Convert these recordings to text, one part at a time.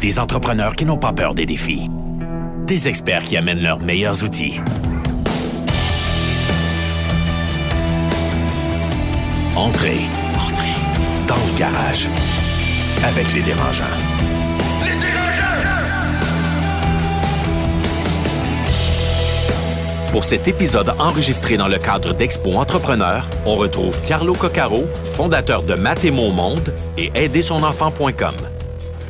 Des entrepreneurs qui n'ont pas peur des défis. Des experts qui amènent leurs meilleurs outils. Entrez. Entrez. Dans le garage. Avec les dérangeants. Les Pour cet épisode enregistré dans le cadre d'Expo Entrepreneur, on retrouve Carlo Coccaro, fondateur de Mathémo Monde et aidersonenfant.com.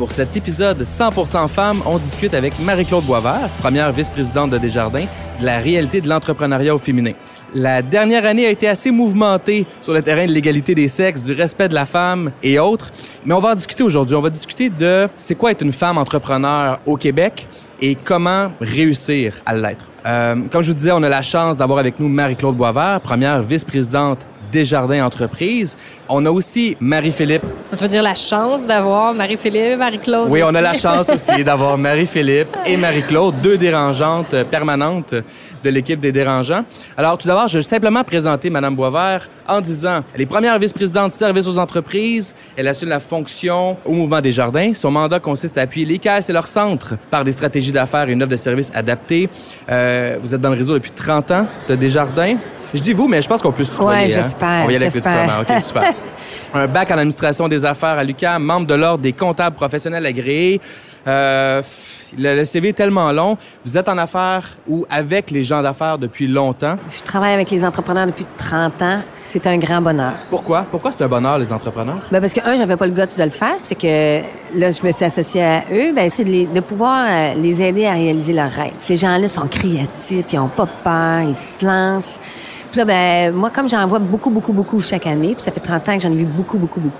Pour cet épisode 100% femmes, on discute avec Marie-Claude Boisvert, première vice-présidente de Desjardins, de la réalité de l'entrepreneuriat au féminin. La dernière année a été assez mouvementée sur le terrain de l'égalité des sexes, du respect de la femme et autres. Mais on va en discuter aujourd'hui. On va discuter de c'est quoi être une femme entrepreneur au Québec et comment réussir à l'être. Euh, comme je vous disais, on a la chance d'avoir avec nous Marie-Claude Boisvert, première vice-présidente Desjardins Entreprises. On a aussi Marie-Philippe. Tu veux dire la chance d'avoir Marie-Philippe, Marie-Claude Oui, on a la chance aussi d'avoir Marie-Philippe et Marie-Claude, deux dérangeantes permanentes de l'équipe des dérangeants. Alors, tout d'abord, je vais simplement présenter Mme Boisvert en disant, elle est première vice-présidente de service aux entreprises. Elle assume la fonction au Mouvement des Jardins. Son mandat consiste à appuyer les caisses et leurs centres par des stratégies d'affaires et une offre de services adaptée. Euh, vous êtes dans le réseau depuis 30 ans de Desjardins. Je dis vous, mais je pense qu'on peut se tutoyer. Oui, hein. j'espère. On va y aller avec le OK, super. Un bac en administration des affaires à l'UQAM, membre de l'Ordre des comptables professionnels agréés. Euh, le, CV est tellement long. Vous êtes en affaires ou avec les gens d'affaires depuis longtemps? Je travaille avec les entrepreneurs depuis 30 ans. C'est un grand bonheur. Pourquoi? Pourquoi c'est un bonheur, les entrepreneurs? Ben parce que, un, j'avais pas le goût de le faire. Ça fait que là, je me suis associée à eux. Ben, c'est de, de, pouvoir euh, les aider à réaliser leurs rêves. Ces gens-là sont créatifs, ils ont pas peur, ils se lancent. Puis là, ben, moi, comme j'en vois beaucoup, beaucoup, beaucoup chaque année, puis ça fait 30 ans que j'en ai vu beaucoup, beaucoup, beaucoup.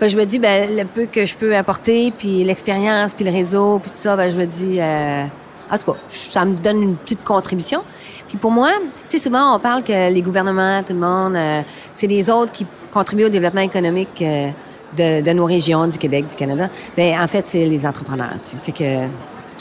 Ben, je me dis, ben, le peu que je peux apporter, puis l'expérience, puis le réseau, puis tout ça, ben, je me dis, euh, en tout cas, ça me donne une petite contribution. Puis pour moi, tu sais, souvent, on parle que les gouvernements, tout le monde, euh, c'est les autres qui contribuent au développement économique euh, de, de, nos régions, du Québec, du Canada. Ben, en fait, c'est les entrepreneurs. Fait que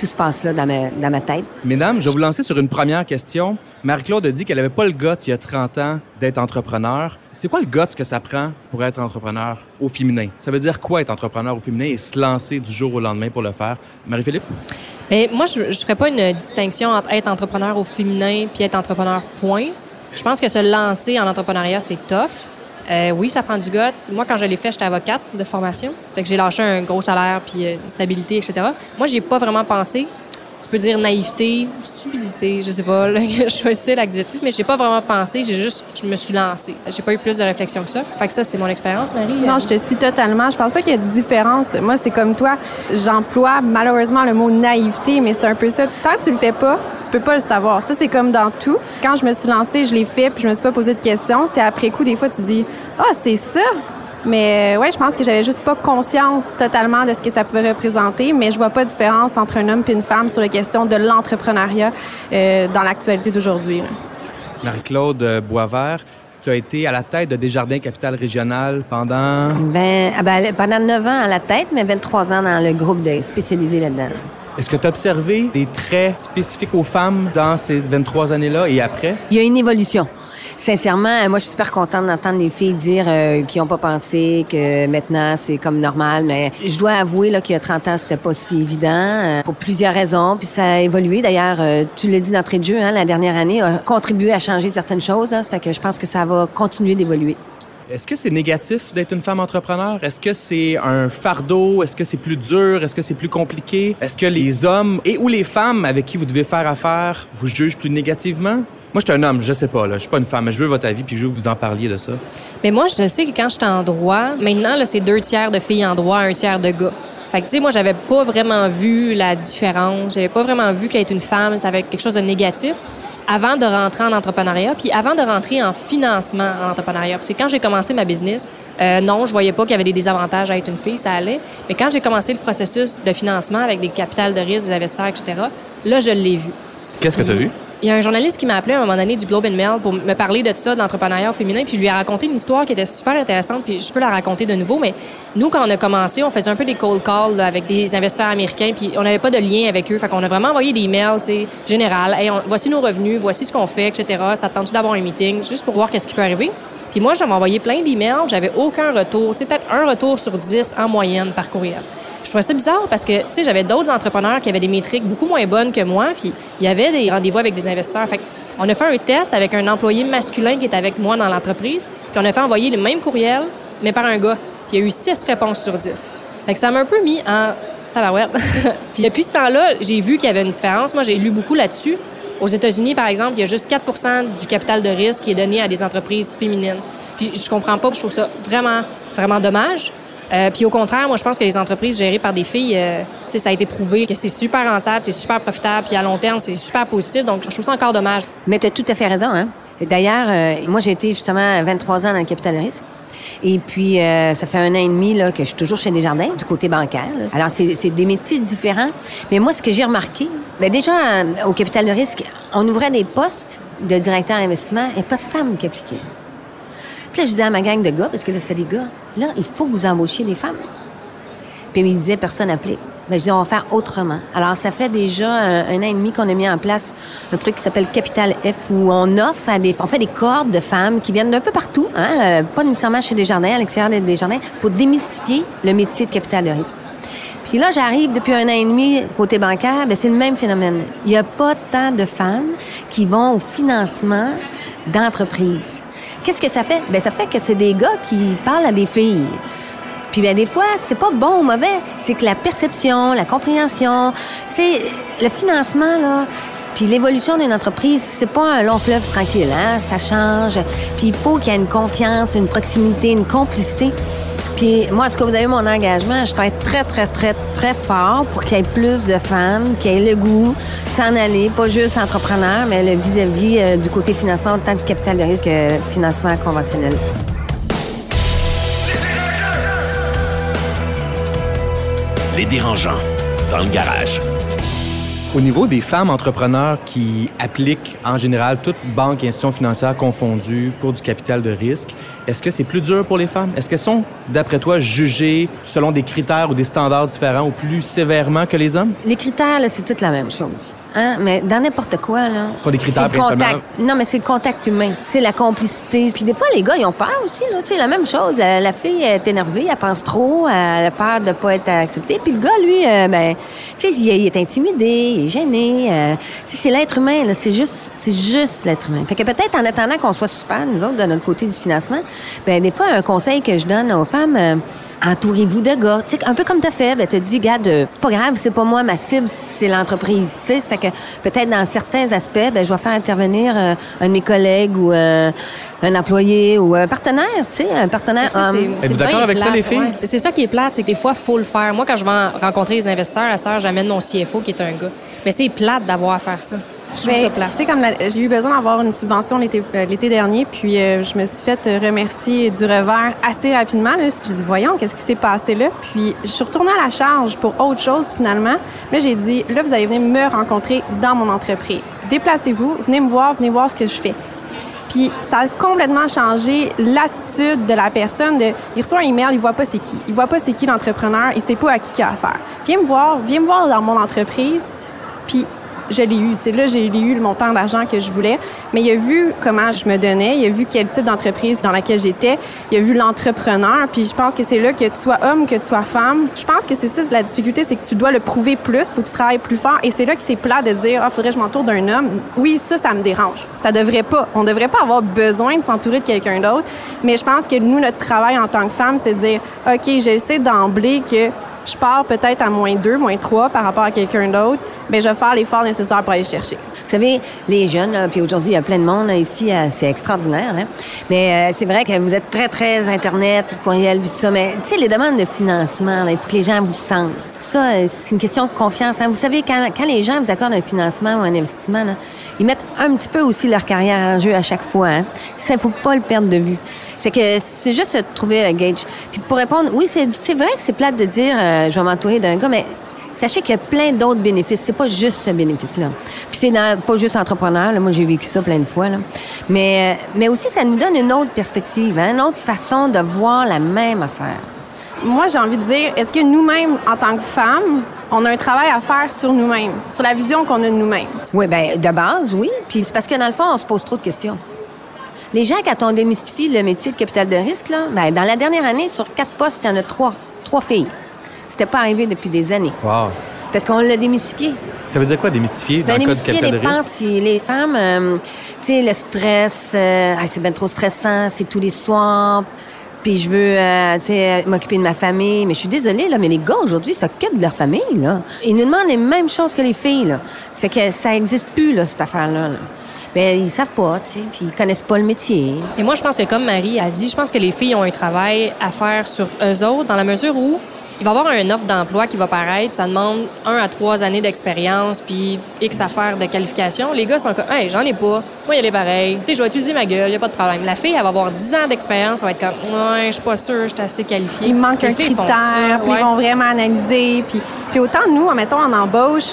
tout se passe là dans ma, dans ma tête. Mesdames, je vais vous lancer sur une première question. Marie-Claude a dit qu'elle n'avait pas le goût il y a 30 ans d'être entrepreneur. C'est quoi le goût que ça prend pour être entrepreneur au féminin? Ça veut dire quoi être entrepreneur au féminin et se lancer du jour au lendemain pour le faire? Marie-Philippe? Bien, moi, je ne ferais pas une distinction entre être entrepreneur au féminin puis être entrepreneur point. Je pense que se lancer en entrepreneuriat, c'est tough. Euh, oui, ça prend du guts. Moi, quand je l'ai fait, j'étais avocate de formation. Fait que j'ai lâché un gros salaire puis euh, stabilité, etc. Moi, j'ai pas vraiment pensé peux dire naïveté, stupidité, je sais pas, je choisissais l'adjectif, mais j'ai pas vraiment pensé, j'ai juste, je me suis lancée. J'ai pas eu plus de réflexion que ça. Fait que ça, c'est mon expérience, Marie. Non, je te suis totalement. Je pense pas qu'il y ait de différence. Moi, c'est comme toi. J'emploie malheureusement le mot naïveté, mais c'est un peu ça. Tant que tu le fais pas, tu peux pas le savoir. Ça, c'est comme dans tout. Quand je me suis lancée, je l'ai fait, puis je me suis pas posé de questions. C'est après coup, des fois, tu dis, ah, c'est ça. Mais euh, ouais, je pense que j'avais juste pas conscience totalement de ce que ça pouvait représenter, mais je vois pas de différence entre un homme et une femme sur la question de l'entrepreneuriat euh, dans l'actualité d'aujourd'hui. Marie-Claude euh, Boisvert, tu as été à la tête de Desjardins Capital Régional pendant... Ben, ah ben, pendant 9 ans à la tête, mais 23 ans dans le groupe de spécialisé là-dedans. Est-ce que tu as observé des traits spécifiques aux femmes dans ces 23 années-là et après? Il y a une évolution. Sincèrement, moi, je suis super contente d'entendre les filles dire euh, qu'ils n'ont pas pensé que maintenant, c'est comme normal. Mais je dois avouer là, qu'il y a 30 ans, c'était pas si évident euh, pour plusieurs raisons. Puis ça a évolué. D'ailleurs, euh, tu l'as dit d'entrée de jeu, hein, la dernière année a contribué à changer certaines choses. Hein, ça fait que je pense que ça va continuer d'évoluer. Est-ce que c'est négatif d'être une femme entrepreneur? Est-ce que c'est un fardeau? Est-ce que c'est plus dur? Est-ce que c'est plus compliqué? Est-ce que les hommes et ou les femmes avec qui vous devez faire affaire vous jugent plus négativement? Moi, je suis un homme, je sais pas, là. Je suis pas une femme, mais je veux votre avis, puis je veux que vous en parliez de ça. Mais moi, je sais que quand j'étais en droit, maintenant, là, c'est deux tiers de filles en droit, un tiers de gars. Fait que, tu sais, moi, j'avais pas vraiment vu la différence. J'avais pas vraiment vu qu'être une femme, ça avait quelque chose de négatif avant de rentrer en entrepreneuriat, puis avant de rentrer en financement en entrepreneuriat. Parce que quand j'ai commencé ma business, euh, non, je voyais pas qu'il y avait des désavantages à être une fille, ça allait. Mais quand j'ai commencé le processus de financement avec des capitales de risque, des investisseurs, etc., là, je l'ai vu. Qu'est-ce que tu as vu? Il y a un journaliste qui m'a appelé à un moment donné du Globe and Mail pour me parler de ça, de l'entrepreneuriat féminin, puis je lui ai raconté une histoire qui était super intéressante, puis je peux la raconter de nouveau. Mais nous, quand on a commencé, on faisait un peu des cold calls avec des investisseurs américains, puis on n'avait pas de lien avec eux. Fait qu'on a vraiment envoyé des emails, tu général. Hey, voici nos revenus, voici ce qu'on fait, etc. Ça tente d'avoir un meeting, juste pour voir qu'est-ce qui peut arriver. Puis moi, j'avais envoyé plein d'emails, j'avais aucun retour, tu sais, peut-être un retour sur dix en moyenne par courriel. Je trouvais ça bizarre parce que, tu sais, j'avais d'autres entrepreneurs qui avaient des métriques beaucoup moins bonnes que moi, puis il y avait des rendez-vous avec des investisseurs. Fait on a fait un test avec un employé masculin qui est avec moi dans l'entreprise, puis on a fait envoyer le même courriel, mais par un gars. Puis il y a eu six réponses sur dix. Fait que ça m'a un peu mis en tabarouette. puis depuis ce temps-là, j'ai vu qu'il y avait une différence. Moi, j'ai lu beaucoup là-dessus. Aux États-Unis, par exemple, il y a juste 4% du capital de risque qui est donné à des entreprises féminines. Puis je comprends pas, je trouve ça vraiment, vraiment dommage. Euh, puis au contraire, moi, je pense que les entreprises gérées par des filles, euh, ça a été prouvé que c'est super rentable, c'est super profitable, puis à long terme, c'est super positif. Donc, je trouve ça encore dommage. Mais tu as tout à fait raison. Hein? D'ailleurs, euh, moi, j'ai été justement 23 ans dans le capital risque. Et puis, ça fait un an et demi là, que je suis toujours chez Desjardins, du côté bancaire. Alors, c'est des métiers différents. Mais moi, ce que j'ai remarqué, bien, déjà, au capital de risque, on ouvrait des postes de directeur d'investissement et pas de femmes qui appliquaient. Puis là, je disais à ma gang de gars, parce que là, c'est des gars, là, il faut que vous embauchiez des femmes. Puis ils disaient, personne n'appelait. Mais je dis, on va faire autrement. Alors, ça fait déjà un, an et demi qu'on a mis en place un truc qui s'appelle Capital F, où on offre à des, on fait des cordes de femmes qui viennent d'un peu partout, hein, euh, pas nécessairement chez Desjardins, à l'extérieur des Jardins, pour démystifier le métier de capital de risque. Puis là, j'arrive depuis un an et demi côté bancaire, ben c'est le même phénomène. Il n'y a pas tant de femmes qui vont au financement d'entreprises. Qu'est-ce que ça fait? Ben, ça fait que c'est des gars qui parlent à des filles. Puis bien des fois, c'est pas bon ou mauvais, c'est que la perception, la compréhension, tu sais, le financement là, puis l'évolution d'une entreprise, c'est pas un long fleuve tranquille, hein, ça change. Puis il faut qu'il y ait une confiance, une proximité, une complicité. Puis moi, en tout cas, vous avez mon engagement. Je travaille très, très, très, très fort pour qu'il y ait plus de femmes, qui aient le goût s'en aller, pas juste entrepreneur, mais le vis-à-vis euh, du côté financement, autant de capital de risque que financement conventionnel. Les dérangeants, dans le garage. Au niveau des femmes entrepreneurs qui appliquent en général toutes banques et institutions financières confondues pour du capital de risque, est-ce que c'est plus dur pour les femmes? Est-ce qu'elles sont, d'après toi, jugées selon des critères ou des standards différents ou plus sévèrement que les hommes? Les critères, c'est toute la même chose. Hein? Mais dans n'importe quoi, là. Pas des critères contact. Non, mais c'est le contact humain. C'est la complicité. Puis des fois, les gars, ils ont peur aussi, là. Tu sais, la même chose. Euh, la fille est énervée, elle pense trop, elle a peur de pas être acceptée. Puis le gars, lui, euh, ben, tu sais, il est intimidé, il est gêné. Euh, c'est l'être humain, là. C'est juste, c'est juste l'être humain. Fait que peut-être en attendant qu'on soit super, nous autres, de notre côté du financement, ben, des fois, un conseil que je donne aux femmes, entourez-vous de gars. sais, un peu comme t'as fait, ben, t'as dit, regarde, c'est pas grave, c'est pas moi, ma cible, c'est l'entreprise. Tu sais, fait que peut-être dans certains aspects, ben, je vais faire intervenir euh, un de mes collègues ou euh, un employé ou un partenaire, tu sais, un partenaire homme. Êtes-vous d'accord avec ça, les filles? C'est ça qui est plate, c'est que des fois, faut le faire. Moi, quand je vais rencontrer les investisseurs, à cette j'amène mon CFO qui est un gars. Mais c'est plate d'avoir à faire ça. Tu sais, comme j'ai eu besoin d'avoir une subvention l'été euh, dernier, puis euh, je me suis fait euh, remercier du revers assez rapidement. J'ai dit, voyons, qu'est-ce qui s'est passé là? Puis je suis retournée à la charge pour autre chose finalement. Là, j'ai dit, là, vous allez venir me rencontrer dans mon entreprise. Déplacez-vous, venez me voir, venez voir ce que je fais. Puis ça a complètement changé l'attitude de la personne. De, il reçoit un email, il voit pas c'est qui. Il voit pas c'est qui l'entrepreneur, il sait pas à qui il a affaire. Viens me voir, viens me voir dans mon entreprise. Puis je l'ai eu. sais, là, j'ai eu le montant d'argent que je voulais, mais il a vu comment je me donnais, il a vu quel type d'entreprise dans laquelle j'étais, il a vu l'entrepreneur, puis je pense que c'est là que tu sois homme, que tu sois femme. Je pense que c'est ça, la difficulté, c'est que tu dois le prouver plus, faut que tu travailles plus fort, et c'est là que c'est plat de dire, ah, faudrait que je m'entoure d'un homme. Oui, ça, ça me dérange. Ça devrait pas. On devrait pas avoir besoin de s'entourer de quelqu'un d'autre, mais je pense que nous, notre travail en tant que femme, c'est de dire, OK, je sais d'emblée que je pars peut-être à moins 2, moins 3 par rapport à quelqu'un d'autre, bien, je vais faire l'effort nécessaire pour aller chercher. Vous savez, les jeunes, puis aujourd'hui, il y a plein de monde ici, euh, c'est extraordinaire. Hein? Mais euh, c'est vrai que vous êtes très, très Internet, courriel, tout ça. Mais tu sais, les demandes de financement, il faut que les gens vous sentent. Ça, euh, c'est une question de confiance. Hein? Vous savez, quand, les gens vous accordent un financement ou un investissement, là, ils mettent un petit peu aussi leur carrière en jeu à chaque fois. Hein? Ça, il faut pas le perdre de vue. C'est que c'est juste de trouver un gauge. Puis pour répondre, oui, c'est vrai que c'est plate de dire euh, je vais m'entourer d'un gars, mais sachez qu'il y a plein d'autres bénéfices. C'est pas juste ce bénéfice-là. Puis c'est pas juste entrepreneur. Là. Moi, j'ai vécu ça plein de fois. Là. Mais, euh, mais aussi, ça nous donne une autre perspective, hein? une autre façon de voir la même affaire. Moi, j'ai envie de dire, est-ce que nous-mêmes, en tant que femmes, on a un travail à faire sur nous-mêmes, sur la vision qu'on a de nous-mêmes? Oui, bien, de base, oui. Puis c'est parce que dans le fond, on se pose trop de questions. Les gens, quand on démystifie le métier de capital de risque, là, ben, dans la dernière année, sur quatre postes, il y en a trois. Trois filles. C'était pas arrivé depuis des années. Wow. Parce qu'on l'a démystifié. Ça veut dire quoi, démystifier? Dans Ben, le démystifier capital les de risque? pensées. Les femmes, euh, tu sais, le stress, euh, Ah, c'est bien trop stressant, c'est tous les soirs. Puis je veux, euh, tu sais, m'occuper de ma famille. Mais je suis désolée, là, mais les gars, aujourd'hui, s'occupent de leur famille, là. Ils nous demandent les mêmes choses que les filles, là. Ça fait que ça existe plus, là, cette affaire-là. là. Ben, ils savent pas, tu sais, puis ils connaissent pas le métier. Et moi, je pense que comme Marie a dit, je pense que les filles ont un travail à faire sur eux autres dans la mesure où il va y avoir une offre d'emploi qui va paraître. Ça demande un à trois années d'expérience puis X affaires de qualification. Les gars sont comme, hey, j'en ai pas. Moi, il est pareil. Tu sais, je vais utiliser ma gueule, il a pas de problème. La fille, elle va avoir 10 ans d'expérience, elle va être comme, ouais, je suis pas sûre, je suis assez qualifiée. Il manque Les un critère, ça, puis ouais. ils vont vraiment analyser. Puis, puis autant nous, mettons, en embauche,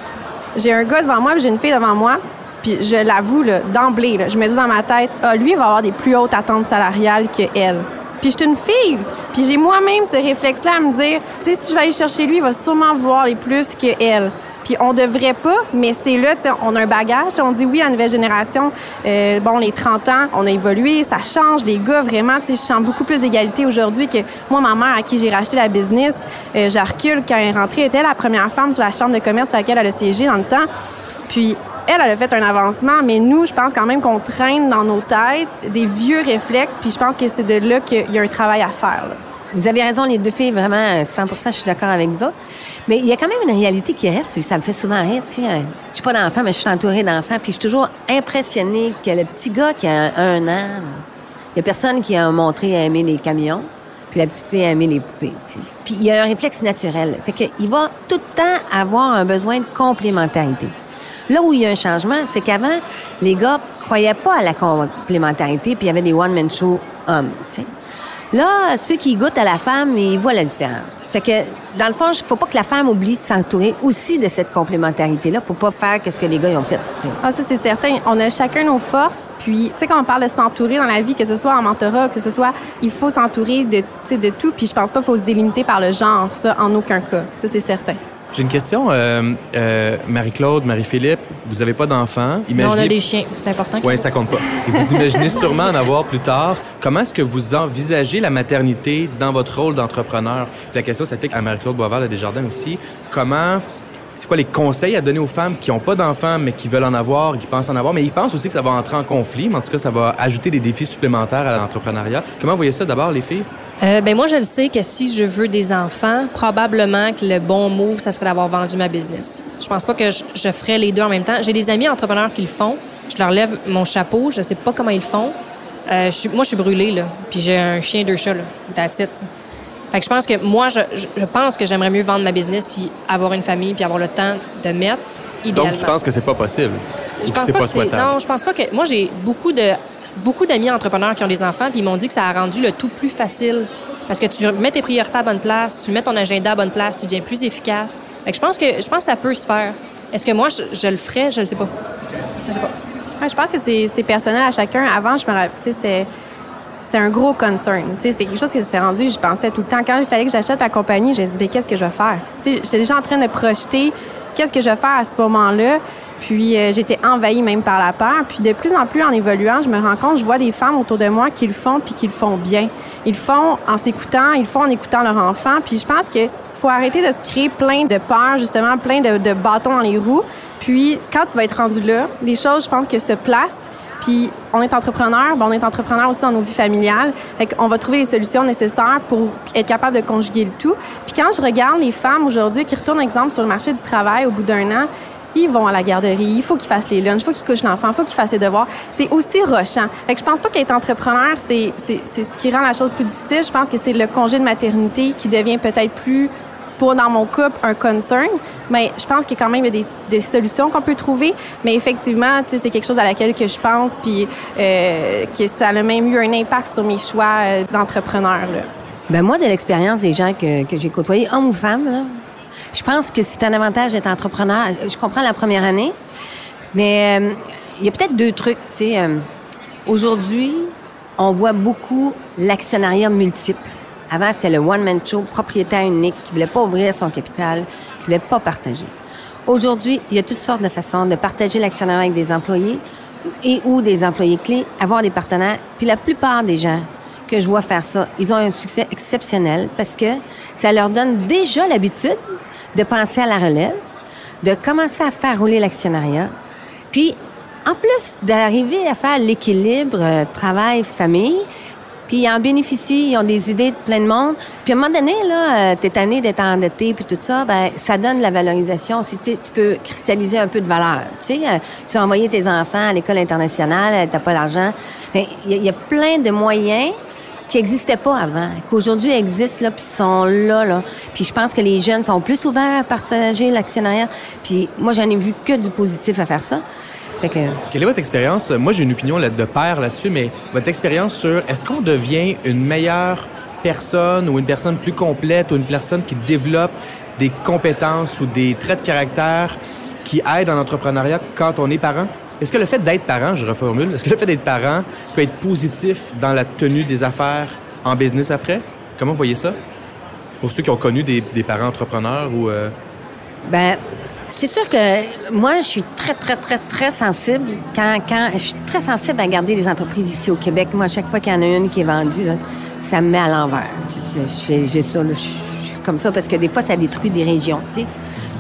j'ai un gars devant moi, puis j'ai une fille devant moi, puis je l'avoue, d'emblée, je me dis dans ma tête, ah, lui, il va avoir des plus hautes attentes salariales que elle. Puis je suis une fille, puis j'ai moi-même ce réflexe-là à me dire, tu sais, si je vais aller chercher lui, il va sûrement vouloir les plus que elle. Puis on devrait pas, mais c'est là, tu on a un bagage. On dit oui à la nouvelle génération. Euh, bon, les 30 ans, on a évolué, ça change. Les gars, vraiment, tu sais, je sens beaucoup plus d'égalité aujourd'hui que moi, ma mère, à qui j'ai racheté la business, euh, je recule quand elle est rentrée, elle était la première femme sur la chambre de commerce à laquelle elle a siégé dans le temps. Puis elle, elle a fait un avancement, mais nous, je pense quand même qu'on traîne dans nos têtes des vieux réflexes, puis je pense que c'est de là qu'il y a un travail à faire. là. Vous avez raison, les deux filles, vraiment, 100 je suis d'accord avec vous autres. Mais il y a quand même une réalité qui reste, puis ça me fait souvent rire, tu sais. euh, J'ai pas d'enfants, mais je suis entourée d'enfants, puis je suis toujours impressionnée que le petit gars qui a un an, il y a personne qui a montré à aimer les camions, puis la petite fille a aimé les poupées, tu sais. Puis il y a un réflexe naturel. Fait qu'il va tout le temps avoir un besoin de complémentarité. Là où il y a un changement, c'est qu'avant, les gars croyaient pas à la complémentarité, puis il y avait des one-man show hommes. Là, ceux qui goûtent à la femme, ils voient la différence. Fait que, dans le fond, il faut pas que la femme oublie de s'entourer aussi de cette complémentarité-là pour pas faire ce que les gars ont fait. tu sais. Ah, ça, c'est certain. On a chacun nos forces. Puis, tu sais, quand on parle de s'entourer dans la vie, que ce soit en mentorat, que ce soit, il faut s'entourer de, de tout. Puis, je pense pas qu'il faut se délimiter par le genre, ça, en aucun cas. Ça, c'est certain. J'ai une question, euh, euh, Marie-Claude, Marie-Philippe. Vous avez pas d'enfants. Mais on a Imaginez- des chiens, c'est important. Oui, ça compte pas. Et vous imaginez sûrement en avoir plus tard. Comment est-ce que vous envisagez la maternité dans votre rôle d'entrepreneur? La question s'applique à Marie-Claude Boisvert de Desjardins aussi. Comment, c'est quoi les conseils à donner aux femmes qui n'ont pas d'enfants, mais qui veulent en avoir, qui pensent en avoir, mais ils pensent aussi que ça va entrer en conflit, mais en tout cas, ça va ajouter des défis supplémentaires à l'entrepreneuriat. Comment vous voyez ça d'abord, les filles? Euh, ben moi, je le sais que si je veux des enfants, probablement que le bon move, ça serait d'avoir vendu ma business. Je pense pas que je, ferais les deux en même temps. J'ai des amis entrepreneurs qui le font. Je leur lève mon chapeau. Je sais pas comment ils le font. Euh, moi, je suis brûlée, là. Puis j'ai un chien, deux chats, là. That's. Fait que je pense que moi, je, je, pense que j'aimerais mieux vendre ma business puis avoir une famille puis avoir le temps de mettre, idéalement. Donc, tu penses que c'est pas possible? Je pense c'est pas pas que c'est. souhaitable? Non, je pense pas que. Moi, j'ai beaucoup de beaucoup d'amis entrepreneurs qui ont des enfants, puis ils m'ont dit que ça a rendu le tout plus facile. Parce que tu mets tes priorités à bonne place, tu mets ton agenda à bonne place, tu deviens plus efficace. Fait que je pense que je pense que ça peut se faire. Est-ce que moi je, je le ferais? Je le sais pas. Je sais pas. Ouais, je pense que c'est c'est personnel à chacun. Avant, je me rappelle, tu sais, c'était c'était un gros concern. C'est quelque chose qui s'est rendu, je pensais tout le temps. Quand il fallait que j'achète la compagnie, j'ai dit, mais qu'est-ce que je vais faire? J'étais déjà en train de projeter qu'est-ce que je vais faire à ce moment-là? Puis euh, j'étais envahie même par la peur. Puis de plus en plus, en évoluant, je me rends compte, je vois des femmes autour de moi qui le font puis qui le font bien. Ils le font en s'écoutant, ils le font en écoutant leur enfant. Puis je pense que faut arrêter de se créer plein de peurs, justement, plein de, de bâtons dans les roues. Puis quand tu vas être rendu là, les choses, je pense que se placent. Puis on est entrepreneur, ben on est entrepreneur aussi dans nos vies familiales. Fait qu'on va trouver les solutions nécessaires pour être capable de conjuguer le tout. Puis quand je regarde les femmes aujourd'hui qui retournent, exemple, sur le marché du travail au bout d'un an, ils vont à la garderie, il faut qu'ils fassent les lunchs, il faut qu'ils couchent l'enfant, il faut qu'ils fassent les devoirs. C'est aussi rochant. Fait que je pense pas qu'être entrepreneur, c'est ce qui rend la chose plus difficile. Je pense que c'est le congé de maternité qui devient peut-être plus pour, dans mon couple, un concern. Mais je pense qu'il y a quand même des, des solutions qu'on peut trouver. Mais effectivement, c'est quelque chose à laquelle que je pense, puis euh, que ça a même eu un impact sur mes choix euh, d'entrepreneur. Ben moi, de l'expérience des gens que, que j'ai côtoyés, hommes ou femmes, là, je pense que c'est un avantage d'être entrepreneur. Je comprends la première année, mais euh, il y a peut-être deux trucs. Tu sais, euh, aujourd'hui, on voit beaucoup l'actionnariat multiple. Avant, c'était le one-man show, propriétaire unique, qui voulait pas ouvrir son capital, qui voulait pas partager. Aujourd'hui, il y a toutes sortes de façons de partager l'actionnariat avec des employés et ou des employés clés, avoir des partenaires. Puis la plupart des gens que je vois faire ça. Ils ont un succès exceptionnel parce que ça leur donne déjà l'habitude de penser à la relève, de commencer à faire rouler l'actionnariat. Puis, en plus d'arriver à faire l'équilibre euh, travail-famille, puis ils en bénéficient, ils ont des idées de plein de monde. Puis à un moment donné, là, euh, t'es tanné d'être endetté, puis tout ça, ben ça donne la valorisation. Si tu peux cristalliser un peu de valeur. Tu sais, euh, tu as envoyé tes enfants à l'école internationale, euh, t'as pas l'argent. Il y, a- il y a plein de moyens qui n'existaient pas avant, qu'aujourd'hui existent là, puis sont là, là. Puis je pense que les jeunes sont plus ouverts à partager l'actionnariat. Puis moi, j'en ai vu que du positif à faire ça. Fait que Quelle est votre expérience? Moi, j'ai une opinion là- de père là-dessus, mais votre expérience sur est-ce qu'on devient une meilleure personne ou une personne plus complète ou une personne qui développe des compétences ou des traits de caractère qui aident en entrepreneuriat quand on est parent? Est-ce que le fait d'être parent, je reformule, est-ce que le fait d'être parent peut être positif dans la tenue des affaires en business après? Comment vous voyez ça? Pour ceux qui ont connu des, des parents entrepreneurs ou... euh, Ben, c'est sûr que moi, je suis très, très, très, très sensible quand, quand je suis très sensible à garder les entreprises ici au Québec. Moi, à chaque fois qu'il y en a une qui est vendue, là, ça me met à l'envers. J'ai ça, là, je suis comme ça, parce que des fois, ça détruit des régions, tu sais.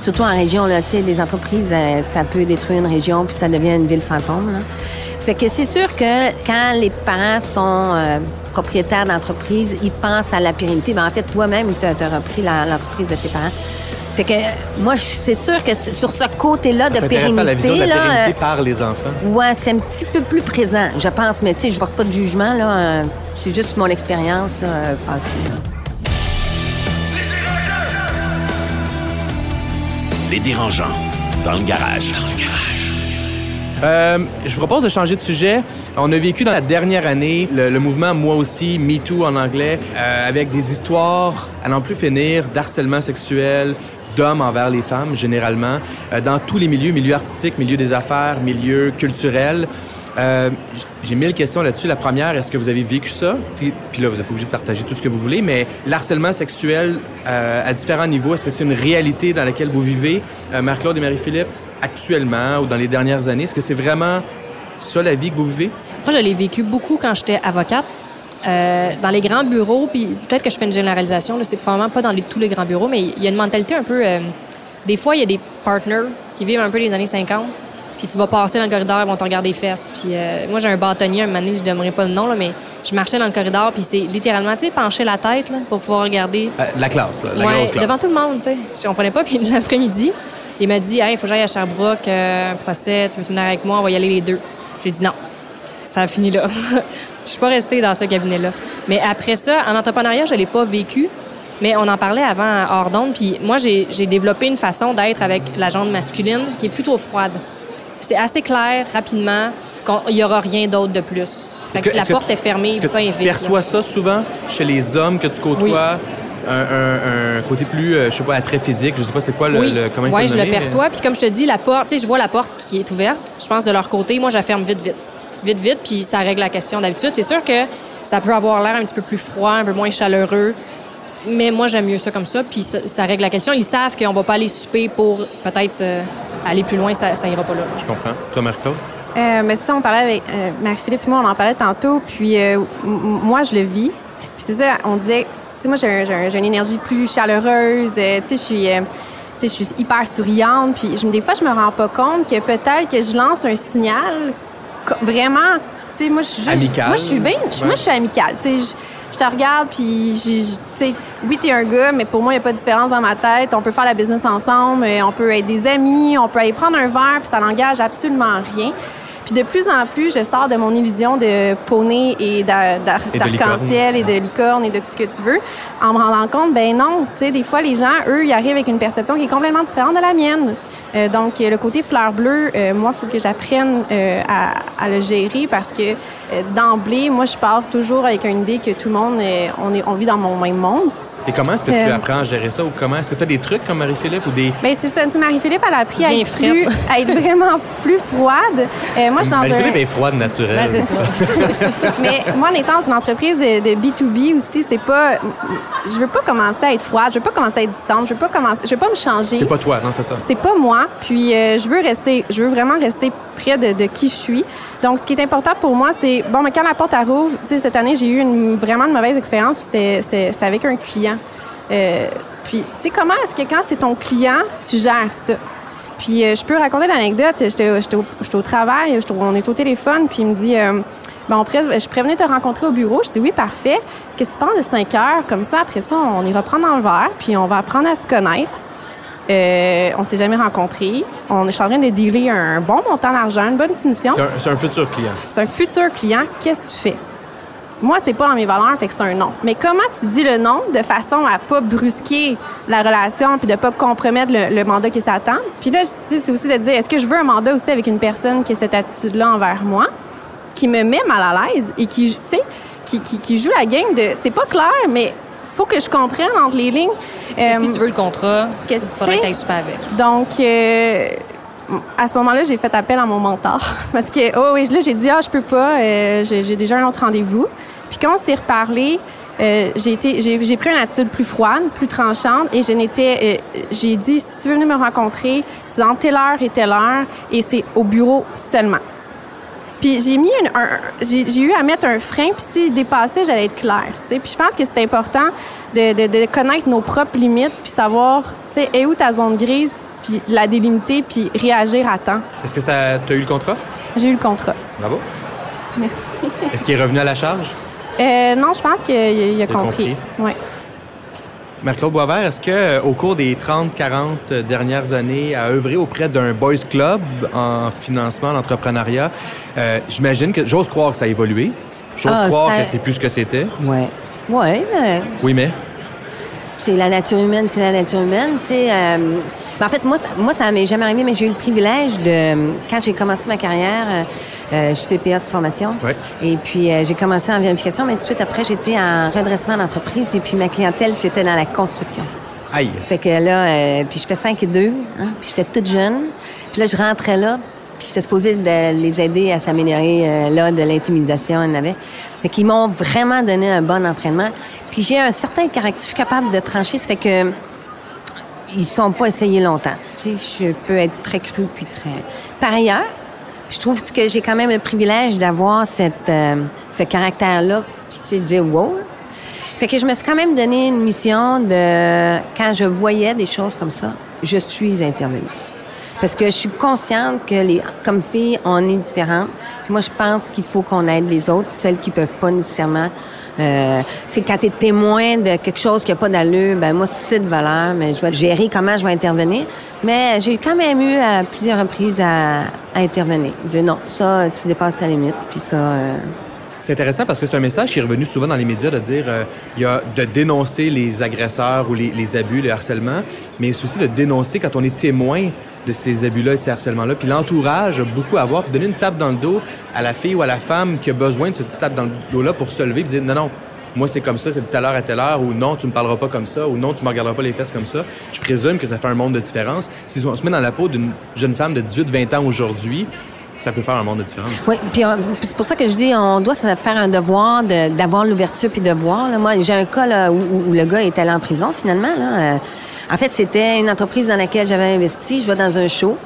Surtout en région, là, des entreprises, euh, ça peut détruire une région, puis ça devient une ville fantôme. C'est que c'est sûr que quand les parents sont euh, propriétaires d'entreprise, ils pensent à la pérennité. Ben, en fait, toi-même, tu as, repris l'entreprise de tes parents. Fait que moi, je- c'est sûr que sur ce côté-là de c'est intéressant, pérennité, la vision de la pérennité euh, par les enfants. ouais, c'est un petit peu plus présent, je pense. Mais tu sais, je porte pas de jugement là. euh, c'est juste mon expérience euh, passée. là. Les dérangeants, dans le garage. Euh, je vous propose de changer de sujet. On a vécu dans la dernière année le, le mouvement Moi aussi, Me Too en anglais, euh, avec des histoires à n'en plus finir d'harcèlement sexuel d'hommes envers les femmes, généralement, euh, dans tous les milieux, milieux artistiques, milieux des affaires, milieux culturels. Euh, J'ai mille questions là-dessus. La première, est-ce que vous avez vécu ça? Puis là, vous n'êtes pas obligé de partager tout ce que vous voulez, mais l'harcèlement sexuel euh, à différents niveaux, est-ce que c'est une réalité dans laquelle vous vivez? Euh, Marc-Claude et Marie-Philippe, actuellement ou dans les dernières années, est-ce que c'est vraiment ça la vie que vous vivez? Moi, je l'ai vécu beaucoup quand j'étais avocate. Euh, dans les grands bureaux, puis peut-être que je fais une généralisation, là, c'est probablement pas dans les- tous les grands bureaux, mais il y a une mentalité un peu... euh, des fois, il y a des partners qui vivent un peu les années 50, puis tu vas passer dans le corridor, ils vont te regarder les fesses. Puis euh, moi, j'ai un bâtonnier, un moment donné, je ne donnerai pas le nom, là, mais je marchais dans le corridor, puis c'est littéralement, tu sais, pencher la tête là, pour pouvoir regarder Euh, la classe, là, la Ouais, grosse classe. devant tout le monde, tu sais. Je comprenais pas. Puis l'après-midi, il m'a dit, hey, il faut que j'aille à Sherbrooke, euh, un procès, tu veux venir avec moi, on va y aller les deux. J'ai dit non. Ça a fini là. Je suis pas restée dans ce cabinet-là. Mais après ça, en entrepreneuriat, je l'ai pas vécu. Mais on en parlait avant hors d'onde. Puis moi, j'ai développé une façon d'être avec la jante masculine qui est plutôt froide. C'est assez clair, rapidement, qu'il n'y aura rien d'autre de plus. Fait que la que porte tu- est fermée, Est-ce que pas tu invite, là. perçois ça souvent chez les hommes que tu côtoies? Un, un- un côté plus, euh, je sais pas, attrait physique, je sais pas c'est quoi le, oui, le- comment il le je le mais- perçois. Puis comme je te dis, la porte, tu sais, je vois la porte qui est ouverte. Je pense de leur côté, moi, je la ferme vite, vite. Vite, vite, puis ça règle la question d'habitude. C'est sûr que ça peut avoir l'air un petit peu plus froid, un peu moins chaleureux. Mais moi, j'aime mieux ça comme ça, puis ça, ça règle la question. Ils savent qu'on va pas aller souper pour peut-être euh, aller plus loin, ça, ça ira pas là. Je comprends. Toi, Marco? Euh, mais ça, on parlait avec euh, Marie-Philippe et moi, on en parlait tantôt. Puis euh, moi, je le vis. Puis c'est ça, on disait, tu sais, moi, j'ai un- j'ai un- j'ai une énergie plus chaleureuse. euh, tu sais, je suis. euh, tu sais, je suis hyper souriante, puis je, des fois, je me rends pas compte que peut-être que je lance un signal vraiment, tu sais, moi, je suis juste... Moi, je suis bien, je- moi, je suis amicale, tu sais, je, je te regarde, puis, tu sais, oui, t'es un gars, mais pour moi, il n'y a pas de différence dans ma tête. On peut faire la business ensemble, euh, on peut être des amis, on peut aller prendre un verre, puis ça n'engage absolument rien. Puis de plus en plus, je sors de mon illusion de poney et d'arc-en-ciel et de licorne et de tout ce que tu veux, en me rendant compte, ben non, tu sais, des fois, les gens, eux, ils arrivent avec une perception qui est complètement différente de la mienne. Euh, donc, euh, le côté fleur bleue, euh, moi, il faut que j'apprenne euh, à, à le gérer parce que euh, d'emblée, moi, je pars toujours avec une idée que tout le monde, on, est, on vit dans mon même monde. Et comment est-ce que tu Euh, apprends à gérer ça? Ou comment est-ce que tu as des trucs comme Marie-Philippe ou des. Ben c'est ça. Marie-Philippe, elle a appris à Bien être, plus, à être vraiment plus froide. Euh, moi, je suis dans un... Marie-Philippe est froide naturelle. C'est ça. Mais moi, en étant dans une entreprise de, de B2B aussi, c'est pas. Je veux pas commencer à être froide, je veux pas commencer à être distante, je veux pas commencer. Je veux pas me changer. C'est pas toi, non, c'est ça. C'est pas moi. Puis euh, je veux rester. Je veux vraiment rester de, de, qui je suis. Donc, ce qui est important pour moi, c'est, bon, mais quand la porte rouvre, tu sais, cette année, j'ai eu une, vraiment une mauvaise expérience, puis c'était avec un client. Euh, puis, tu sais, comment est-ce que quand c'est ton client, tu gères ça? Puis, euh, je peux raconter l'anecdote. J'étais au, au, travail, on est au téléphone, puis il me dit, euh, bon, je prévenais te rencontrer au bureau. Je dis, oui, parfait. Qu'est-ce que tu penses de 5 heures? Comme ça, après ça, on reprend dans le verre, puis on va apprendre à se connaître. Euh, on s'est jamais rencontrés. On est en train de dealer un bon montant d'argent, une bonne soumission. C'est un, futur client. C'est un futur client. Qu'est-ce que tu fais? Moi, c'est pas dans mes valeurs, fait que c'est un non. Mais comment tu dis le non de façon à pas brusquer la relation puis de pas compromettre le, mandat qui s'attend? Puis là, c'est aussi de dire, est-ce que je veux un mandat aussi avec une personne qui a cette attitude-là envers moi, qui me met mal à l'aise et qui, tu sais, qui, qui, qui, joue la game de, c'est pas clair, mais faut que je comprenne entre les lignes. Euh, si tu veux le contrat, il faudrait que tu super avec. Donc, euh, à ce moment-là, j'ai fait appel à mon mentor. Parce que, oh oui, là, j'ai dit, ah, je peux pas, euh, j'ai déjà un autre rendez-vous. Puis quand on s'est reparlé, j'ai été, j'ai pris une attitude plus froide, plus tranchante, et je n'étais, j'ai dit, si tu veux venir me rencontrer, c'est dans telle heure et telle heure, et c'est au bureau seulement. Puis j'ai mis une, j'ai eu à mettre un frein, puis s'il dépassait, j'allais être claire. Puis je pense que c'est important de, de, de, connaître nos propres limites, puis savoir, tu sais, est où ta zone grise, puis la délimiter, puis réagir à temps. Est-ce que ça, tu as eu le contrat? J'ai eu le contrat. Bravo. Merci. Est-ce qu'il est revenu à la charge? Euh, non, je pense qu'il a, il a, compris. compris. Ouais. Marc-Claude Boisvert, est-ce que euh, au cours des 30-40 dernières années, à œuvrer auprès d'un boys club en financement l'entrepreneuriat, euh, j'imagine que j'ose croire que ça a évolué. J'ose ah, croire que c'est plus ce que c'était. Ouais. Ouais, mais. Oui, mais? C'est la nature humaine, c'est la nature humaine. Tu sais, euh, en fait, moi, ça, moi, ça m'est jamais arrivé, mais j'ai eu le privilège de, quand j'ai commencé ma carrière, euh, euh je suis CPA de formation. Et puis, euh, j'ai commencé en vérification, mais tout de suite après, j'étais en redressement d'entreprise. Et puis, ma clientèle, c'était dans la construction. Aïe. Ça fait que là, euh, puis je fais 5 et 2, hein, puis j'étais toute jeune. Puis là, je rentrais là, puis j'étais supposée de les aider à s'améliorer là de l'intimidation, en avait. Fait qu'ils m'ont vraiment donné un bon entraînement. Puis j'ai un certain caractère, je suis capable de trancher, ça fait que ils sont pas essayés longtemps. Tu sais, je peux être très cru puis très. Par ailleurs, je trouve que j'ai quand même le privilège d'avoir cette euh, ce caractère-là, puis tu sais, dire wow. Fait que je me suis quand même donné une mission de quand je voyais des choses comme ça, je suis intervenue. Parce que je suis consciente que les, comme fille, on est différentes. Puis moi, je pense qu'il faut qu'on aide les autres, celles qui peuvent pas nécessairement euh, tu quand tu es témoin de quelque chose qui n'a pas d'allure, ben moi, c'est de valeur, mais je vais gérer comment je vais intervenir. Mais j'ai quand même eu à plusieurs reprises à, intervenir. Dire non, ça, tu dépasses ta limite, puis ça... Euh, c'est intéressant parce que c'est un message qui est revenu souvent dans les médias de dire euh, il y a de dénoncer les agresseurs ou les, les, abus, le harcèlement, mais c'est aussi de dénoncer quand on est témoin de ces abus-là et ces harcèlements-là. Puis l'entourage a beaucoup à voir, puis donner une tape dans le dos à la fille ou à la femme qui a besoin de cette tape dans le dos-là pour se lever et dire non, non, moi c'est comme ça, c'est de telle heure à telle heure, ou non, tu me parleras pas comme ça, ou non, tu me regarderas pas les fesses comme ça. Je présume que ça fait un monde de différence. Si on se met dans la peau d'une jeune femme de 18-20 ans aujourd'hui, ça peut faire un monde de différence. Oui, puis c'est pour ça que je dis, on doit se faire un devoir d'avoir l'ouverture puis de voir. Moi, j'ai un cas où, le gars est allé en prison finalement. Là. Euh, en fait, c'était une entreprise dans laquelle j'avais investi. Je vais dans un show.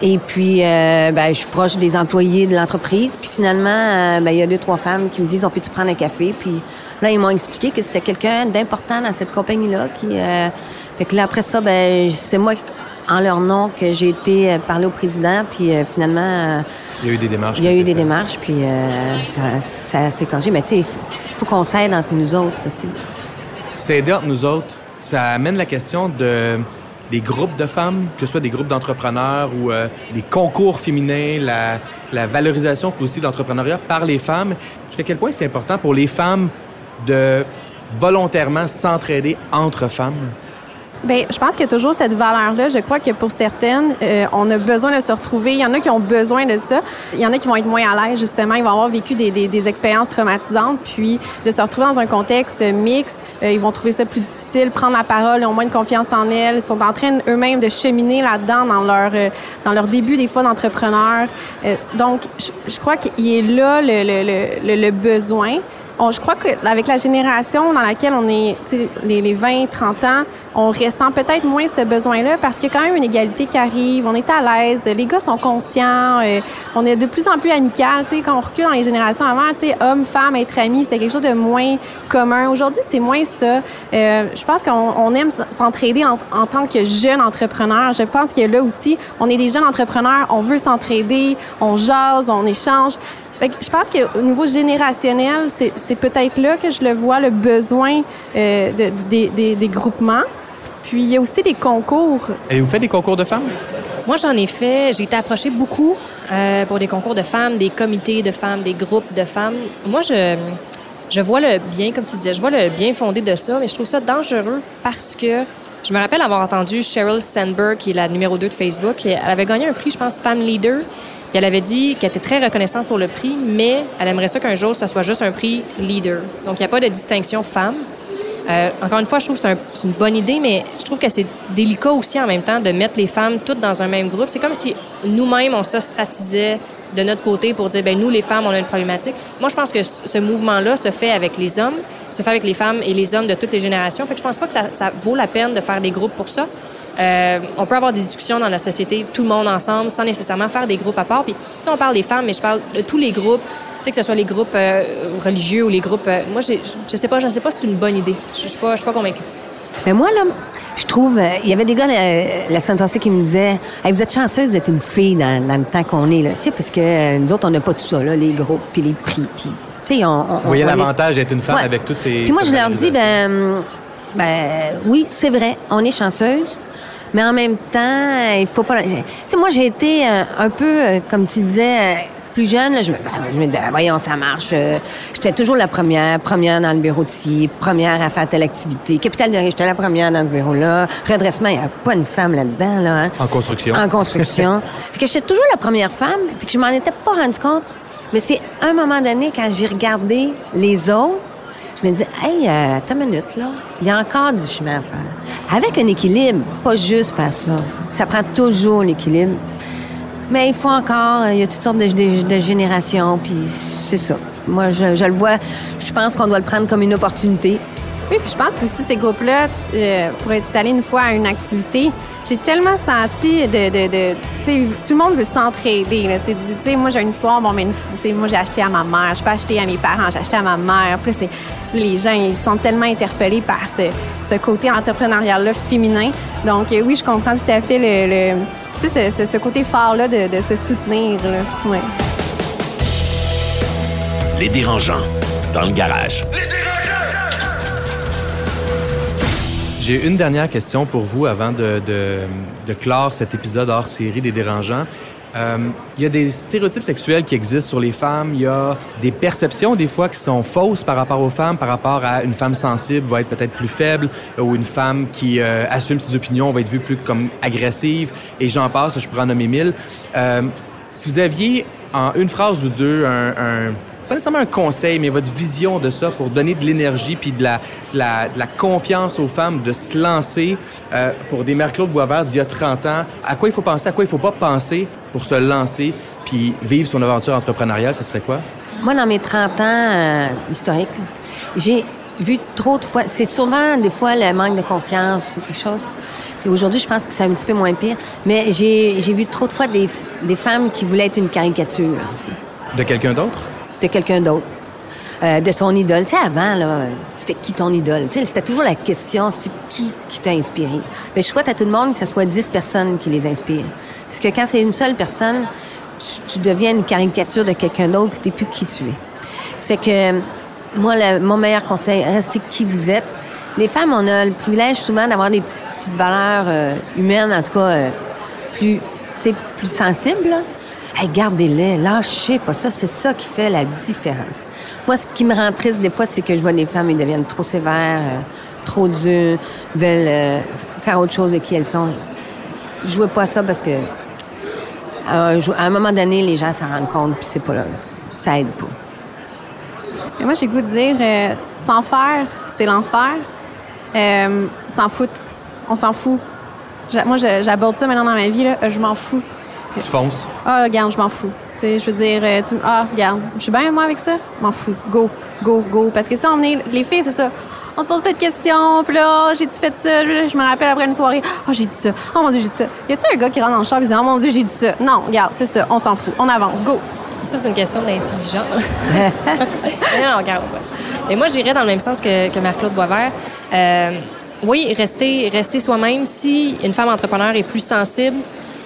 Et puis, euh, ben, je suis proche des employés de l'entreprise. Puis finalement, euh, ben, il y a deux, trois femmes qui me disent, on peut-tu prendre un café? Puis là, ils m'ont expliqué que c'était quelqu'un d'important dans cette compagnie-là. Qui, euh... Fait que là, après ça, ben, c'est moi, en leur nom, que j'ai été euh, parler au président. Puis finalement... il y a eu des démarches. Il y a eu des démarches, puis ça, ça s'est corrigé. Mais tu sais, il faut, qu'on s'aide entre nous autres. S'aider entre nous autres ça amène la question de des groupes de femmes, que ce soit des groupes d'entrepreneurs ou euh, des concours féminins, la, la valorisation aussi de l'entrepreneuriat par les femmes. Jusqu'à quel point c'est important pour les femmes de volontairement s'entraider entre femmes? Bien, je pense qu'il y a toujours cette valeur-là. Je crois que pour certaines, euh, on a besoin de se retrouver. Il y en a qui ont besoin de ça. Il y en a qui vont être moins à l'aise, justement. Ils vont avoir vécu des, des, des, expériences traumatisantes. Puis, de se retrouver dans un contexte mixte, euh, ils vont trouver ça plus difficile, prendre la parole, ils ont moins de confiance en elles. Ils sont en train eux-mêmes de cheminer là-dedans dans leur, euh, dans leur début, des fois, d'entrepreneur. donc, je, je, crois qu'il est là le, le, le, le besoin. Je crois qu'avec la génération dans laquelle on est, les, les 20, 30 ans, on ressent peut-être moins ce besoin-là parce qu'il y a quand même une égalité qui arrive, on est à l'aise, les gars sont conscients, euh, on est de plus en plus amical. Quand on recule dans les générations avant, homme, femme, être ami, c'était quelque chose de moins commun. Aujourd'hui, c'est moins ça. Euh, je pense qu'on on aime s'entraider en, en, tant que jeune entrepreneur. Je pense que là aussi, on est des jeunes entrepreneurs, on veut s'entraider, on jase, on échange. Je pense qu'au niveau générationnel, c'est peut-être là que je le vois, le besoin euh, de, des, des groupements. Puis il y a aussi des concours. Et vous faites des concours de femmes? Moi, j'en ai fait. J'ai été approchée beaucoup euh, pour des concours de femmes, des comités de femmes, des groupes de femmes. Moi, je, je vois le bien, comme tu disais, je vois le bien fondé de ça, mais je trouve ça dangereux parce que je me rappelle avoir entendu Sheryl Sandberg, qui est la numéro 2 de Facebook, et elle avait gagné un prix, je pense, Femme Leader. Elle avait dit qu'elle était très reconnaissante pour le prix, mais elle aimerait ça qu'un jour, ce soit juste un prix leader. Donc, il n'y a pas de distinction femme. Euh, encore une fois, je trouve que c'est une bonne idée, mais je trouve que c'est délicat aussi en même temps de mettre les femmes toutes dans un même groupe. C'est comme si nous-mêmes, on s'ostratisait de notre côté pour dire, ben nous, les femmes, on a une problématique. Moi, je pense que ce mouvement-là se fait avec les hommes, se fait avec les femmes et les hommes de toutes les générations. Fait que je pense pas que ça, ça vaut la peine de faire des groupes pour ça. Euh, on peut avoir des discussions dans la société, tout le monde ensemble, sans nécessairement faire des groupes à part. Puis, tu sais, on parle des femmes, mais je parle de tous les groupes, tu sais, que ce soit les groupes euh, religieux ou les groupes. Euh, moi, je sais pas, je sais pas si c'est une bonne idée. Je suis pas, je suis pas convaincue. Mais moi, là, je trouve, il y avait des gars la, semaine passée qui me disaient Vous êtes chanceuse d'être une fille dans, le temps qu'on est, là. Tu sais, parce que nous autres, on n'a pas tout ça, là, les groupes, puis les prix, puis. Tu sais, on, Vous voyez l'avantage d'être une femme avec toutes ces. Puis moi, je leur dis Ben, ben oui, c'est vrai, on est chanceuse. Mais en même temps, il faut pas... Tu sais, moi, j'ai été euh, un peu, euh, comme tu disais, euh, plus jeune, je, me, ben, je me disais, voyons, ça marche. j'étais toujours la première, première dans le bureau de ci, première à faire telle activité. Capital de j'étais la première dans ce bureau-là. Redressement, il n'y a pas une femme là-dedans, là. Hein. En construction. En construction. fait que j'étais toujours la première femme, fait que je m'en étais pas rendu compte. Mais c'est un moment donné, quand j'ai regardé les autres, je me dis, hey, euh, attends une minute, là. Il y a encore du chemin à faire. Avec un équilibre, pas juste faire ça. Ça prend toujours l'équilibre. Mais il faut encore, il y a toutes sortes de, générations, puis c'est ça. Moi, je, le vois, je pense qu'on doit le prendre comme une opportunité. Oui, puis je pense que aussi ces groupes-là, euh, pour être allé une fois à une activité, j'ai tellement senti de, de, de tout le monde veut s'entraider. C'est, moi j'ai une histoire, bon, mais moi j'ai acheté à ma mère, je pas acheté à mes parents, j'ai acheté à ma mère. Puis c'est, les gens ils sont tellement interpellés par ce, ce côté entrepreneurial-là féminin. Donc euh, oui, je comprends tout à fait le, le ce, ce, côté fort-là de, de, se soutenir. Là. Ouais. Les dérangeants dans le garage. J'ai une dernière question pour vous avant de, clore cet épisode hors série des dérangeants. Euh, il y a des stéréotypes sexuels qui existent sur les femmes. Il y a des perceptions des fois qui sont fausses par rapport aux femmes, par rapport à une femme sensible va être peut-être plus faible ou une femme qui euh, assume ses opinions va être vue plus comme agressive. Et j'en passe, je pourrais en nommer mille. Euh, si vous aviez en une phrase ou deux un, pas nécessairement un conseil, mais votre vision de ça pour donner de l'énergie puis de la, de la, de la, confiance aux femmes de se lancer euh, pour des Mère-Claude Boisvert d'il y a 30 ans. À quoi il faut penser, à quoi il faut pas penser pour se lancer puis vivre son aventure entrepreneuriale, ce serait quoi? Moi, dans mes 30 ans euh, historiques, j'ai vu trop de fois, c'est souvent des fois le manque de confiance ou quelque chose. Puis aujourd'hui, je pense que c'est un petit peu moins pire. Mais j'ai, vu trop de fois des, des femmes qui voulaient être une caricature. De quelqu'un d'autre? De quelqu'un d'autre. Euh, de son idole. Tu sais, avant, là, c'était qui ton idole? Tu sais, c'était toujours la question, c'est qui qui t'a inspiré? Mais je souhaite à tout le monde que ce soit dix personnes qui les inspirent. Parce que quand c'est une seule personne, tu, deviens une caricature de quelqu'un d'autre puis t'es plus qui tu es. C'est que, moi, mon meilleur conseil, restez qui vous êtes. Les femmes, on a le privilège souvent d'avoir des petites valeurs euh, humaines, en tout cas, euh, plus, plus sensibles, Hey, gardez-les, lâchez pas ça, c'est ça qui fait la différence. Moi, ce qui me rend triste des fois, c'est que je vois des femmes, elles deviennent trop sévères, euh, trop dures, veulent euh, faire autre chose de qui elles sont. Jouez pas ça parce que à un, moment donné, les gens s'en rendent compte, puis c'est pas là. Ça aide pas. Moi, j'ai goût de dire, euh, sans faire, c'est l'enfer. s'en foutre. On s'en fout. Moi, j'aborde ça maintenant dans ma vie. Là. Je m'en fous. Tu fonces? Ah, regarde, je m'en fous. Tu sais, je veux dire, euh, tu, ah, regarde, je suis bien, moi, avec ça? M'en fous. Go, go, go. Parce que ça, on est, les filles, c'est ça. On se pose plein de questions, puis là, oh, j'ai-tu fait ça? Je me rappelle après une soirée, oh, j'ai dit ça. Oh mon Dieu, j'ai dit ça. Y a-tu un gars qui rentre dans le char et dit, oh mon Dieu, j'ai dit ça? Non, regarde, c'est ça, on s'en fout, on avance, go. Ça, c'est une question d'intelligence. non, regarde. Mais moi, j'irais dans le même sens que, que Marc-Claude Boisvert. Euh, oui, rester, rester soi-même. Si une femme entrepreneur est plus sensible,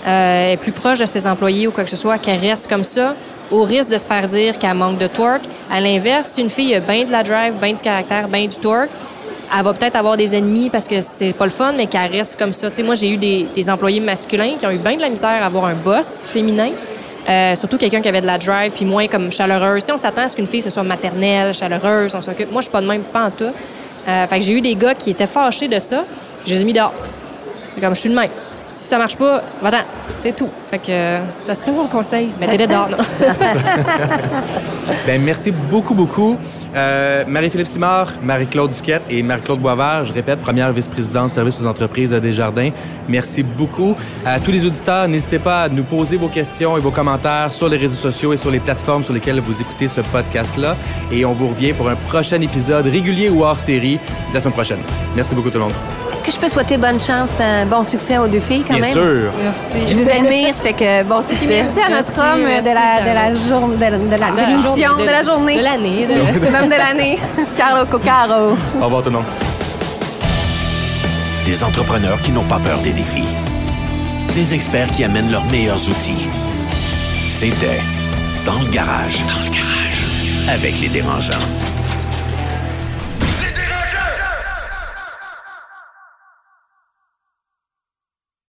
euh, est plus proche de ses employés ou quoi que ce soit, qu'elle reste comme ça, au risque de se faire dire qu'elle manque de torque. À l'inverse, si une fille a bien de la drive, bien du caractère, bien du torque, elle va peut-être avoir des ennemis parce que c'est pas le fun, mais qu'elle reste comme ça. Tu sais, moi, j'ai eu des, des, employés masculins qui ont eu bien de la misère à avoir un boss féminin. Euh, surtout quelqu'un qui avait de la drive puis moins comme chaleureuse. Tu on s'attend à ce qu'une fille ce soit maternelle, chaleureuse, on s'occupe. Moi, je suis pas de même, pas en tout. Euh, fait que j'ai eu des gars qui étaient fâchés de ça. Je les ai mis dehors. Comme je suis de même. Si ça marche pas, va-t'en. C'est tout. Fait que euh, ça serait mon conseil. Mettez-les dehors, non? ben, merci beaucoup, beaucoup. Euh, Marie-Philippe Simard, Marie-Claude Duquette et Marie-Claude Boisvert, je répète, première vice-présidente de service aux entreprises de Desjardins. Merci beaucoup. À tous les auditeurs, n'hésitez pas à nous poser vos questions et vos commentaires sur les réseaux sociaux et sur les plateformes sur lesquelles vous écoutez ce podcast-là. Et on vous revient pour un prochain épisode régulier ou hors série la semaine prochaine. Merci beaucoup tout le monde. Est-ce que je peux souhaiter bonne chance, un bon succès aux deux filles quand Bien même? sûr. Merci. Je vous admire, fait que bon succès. Merci à notre Merci, homme merci, de la, de la, de, la- de la, de la de, la journée. De l'année. de- L'homme de l'année, Carlo Coccaro. Au revoir tout le monde. Des entrepreneurs qui n'ont pas peur des défis. Des experts qui amènent leurs meilleurs outils. C'était Dans le garage. Dans le garage. Avec les dérangeants.